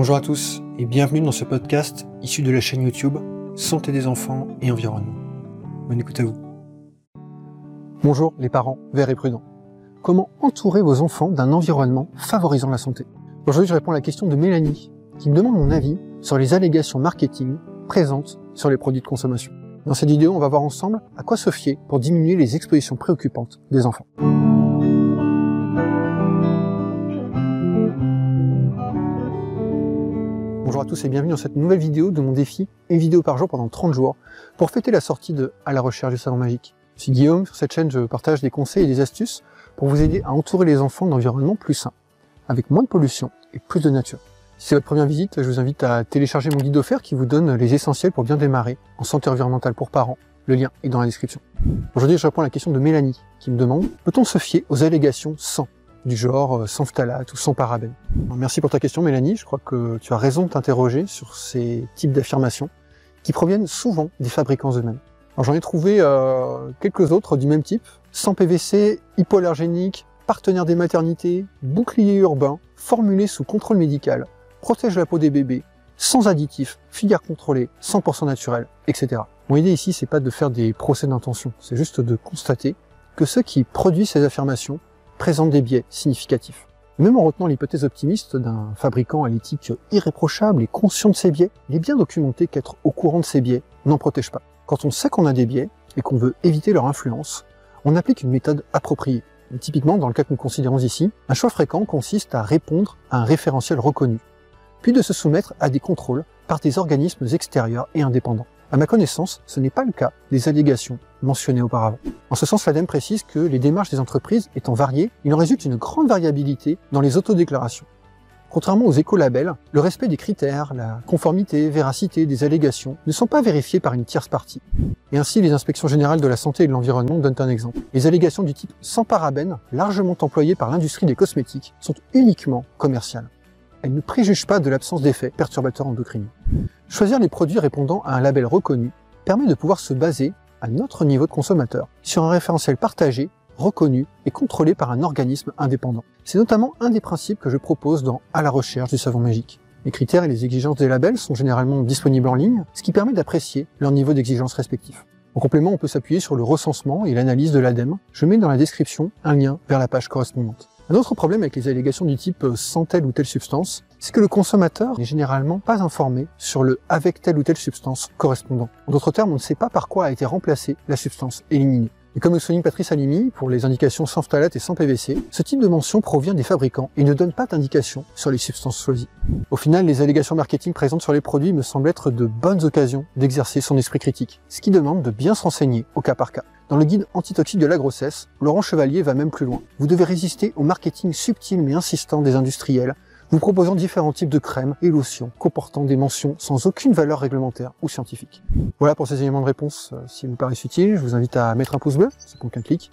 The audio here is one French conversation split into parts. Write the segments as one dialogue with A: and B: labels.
A: Bonjour à tous et bienvenue dans ce podcast issu de la chaîne YouTube Santé des enfants et environnement. Bonne écoute à vous. Bonjour les parents verts et prudents. Comment entourer vos enfants d'un environnement favorisant la santé? Aujourd'hui, je réponds à la question de Mélanie qui me demande mon avis sur les allégations marketing présentes sur les produits de consommation. Dans cette vidéo, on va voir ensemble à quoi se fier pour diminuer les expositions préoccupantes des enfants. Bonjour à tous et bienvenue dans cette nouvelle vidéo de mon défi, une vidéo par jour pendant 30 jours, pour fêter la sortie de À la recherche du savon magique. Je suis Guillaume, sur cette chaîne je partage des conseils et des astuces pour vous aider à entourer les enfants d'environnements plus sains, avec moins de pollution et plus de nature. Si c'est votre première visite, je vous invite à télécharger mon guide offert qui vous donne les essentiels pour bien démarrer en santé environnementale pour parents. Le lien est dans la description. Aujourd'hui, je réponds à la question de Mélanie qui me demande peut-on se fier aux allégations sans du genre euh, sans phtalate ou sans parabènes. Merci pour ta question Mélanie, je crois que tu as raison de t'interroger sur ces types d'affirmations qui proviennent souvent des fabricants eux-mêmes. J'en ai trouvé euh, quelques autres du même type, sans PVC, hypoallergénique, partenaire des maternités, bouclier urbain, formulé sous contrôle médical, protège la peau des bébés, sans additifs, filière contrôlée, 100% naturel, etc. Mon idée ici, c'est pas de faire des procès d'intention, c'est juste de constater que ceux qui produisent ces affirmations présente des biais significatifs. Même en retenant l'hypothèse optimiste d'un fabricant à l'éthique irréprochable et conscient de ses biais, il est bien documenté qu'être au courant de ses biais n'en protège pas. Quand on sait qu'on a des biais et qu'on veut éviter leur influence, on applique une méthode appropriée. typiquement, dans le cas que nous considérons ici, un choix fréquent consiste à répondre à un référentiel reconnu, puis de se soumettre à des contrôles par des organismes extérieurs et indépendants. À ma connaissance, ce n'est pas le cas des allégations mentionnées auparavant. En ce sens, l'ADEME précise que les démarches des entreprises étant variées, il en résulte une grande variabilité dans les autodéclarations. Contrairement aux écolabels, le respect des critères, la conformité, véracité des allégations ne sont pas vérifiés par une tierce partie. Et ainsi, les inspections générales de la santé et de l'environnement donnent un exemple. Les allégations du type sans parabènes, largement employées par l'industrie des cosmétiques, sont uniquement commerciales. Elles ne préjugent pas de l'absence d'effets perturbateurs endocriniens. Choisir les produits répondant à un label reconnu permet de pouvoir se baser, à notre niveau de consommateur, sur un référentiel partagé, reconnu et contrôlé par un organisme indépendant. C'est notamment un des principes que je propose dans À la recherche du savon magique. Les critères et les exigences des labels sont généralement disponibles en ligne, ce qui permet d'apprécier leur niveau d'exigence respectif. En complément, on peut s'appuyer sur le recensement et l'analyse de l'ADEME. Je mets dans la description un lien vers la page correspondante. Un autre problème avec les allégations du type euh, sans telle ou telle substance, c'est que le consommateur n'est généralement pas informé sur le avec telle ou telle substance correspondant. En d'autres termes, on ne sait pas par quoi a été remplacée la substance éliminée. Et comme le souligne Patrice Alimi, pour les indications sans phtalate et sans PVC, ce type de mention provient des fabricants et ne donne pas d'indication sur les substances choisies. Au final, les allégations marketing présentes sur les produits me semblent être de bonnes occasions d'exercer son esprit critique, ce qui demande de bien se renseigner au cas par cas. Dans le guide antitoxique de la grossesse, Laurent Chevalier va même plus loin. Vous devez résister au marketing subtil mais insistant des industriels, vous proposant différents types de crèmes et lotions comportant des mentions sans aucune valeur réglementaire ou scientifique. Voilà pour ces éléments de réponse. Euh, si vous paraissent utiles, je vous invite à mettre un pouce bleu, c'est pour qu'un clic,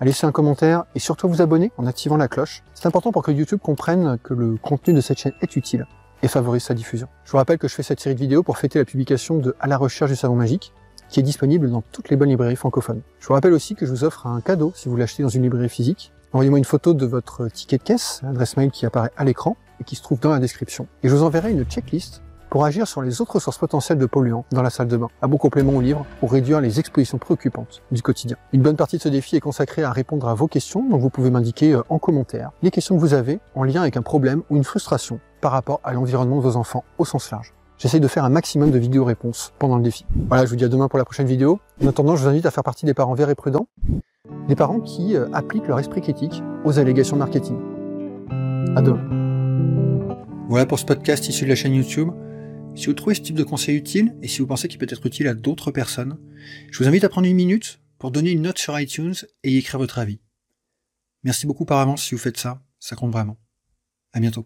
A: à laisser un commentaire et surtout à vous abonner en activant la cloche. C'est important pour que YouTube comprenne que le contenu de cette chaîne est utile et favorise sa diffusion. Je vous rappelle que je fais cette série de vidéos pour fêter la publication de À la recherche du savon magique, qui est disponible dans toutes les bonnes librairies francophones. Je vous rappelle aussi que je vous offre un cadeau si vous l'achetez dans une librairie physique. Envoyez-moi une photo de votre ticket de caisse, l'adresse mail qui apparaît à l'écran et qui se trouve dans la description. Et je vous enverrai une checklist pour agir sur les autres sources potentielles de polluants dans la salle de bain, un bon complément au livre pour réduire les expositions préoccupantes du quotidien. Une bonne partie de ce défi est consacrée à répondre à vos questions, donc vous pouvez m'indiquer euh, en commentaire les questions que vous avez en lien avec un problème ou une frustration par rapport à l'environnement de vos enfants au sens large. J'essaie de faire un maximum de vidéos-réponses pendant le défi. Voilà, je vous dis à demain pour la prochaine vidéo. En attendant, je vous invite à faire partie des parents verts et prudents, des parents qui euh, appliquent leur esprit critique aux allégations marketing. À demain.
B: Voilà pour ce podcast issu de la chaîne YouTube. Si vous trouvez ce type de conseil utile et si vous pensez qu'il peut être utile à d'autres personnes, je vous invite à prendre une minute pour donner une note sur iTunes et y écrire votre avis. Merci beaucoup par avance si vous faites ça, ça compte vraiment. À bientôt.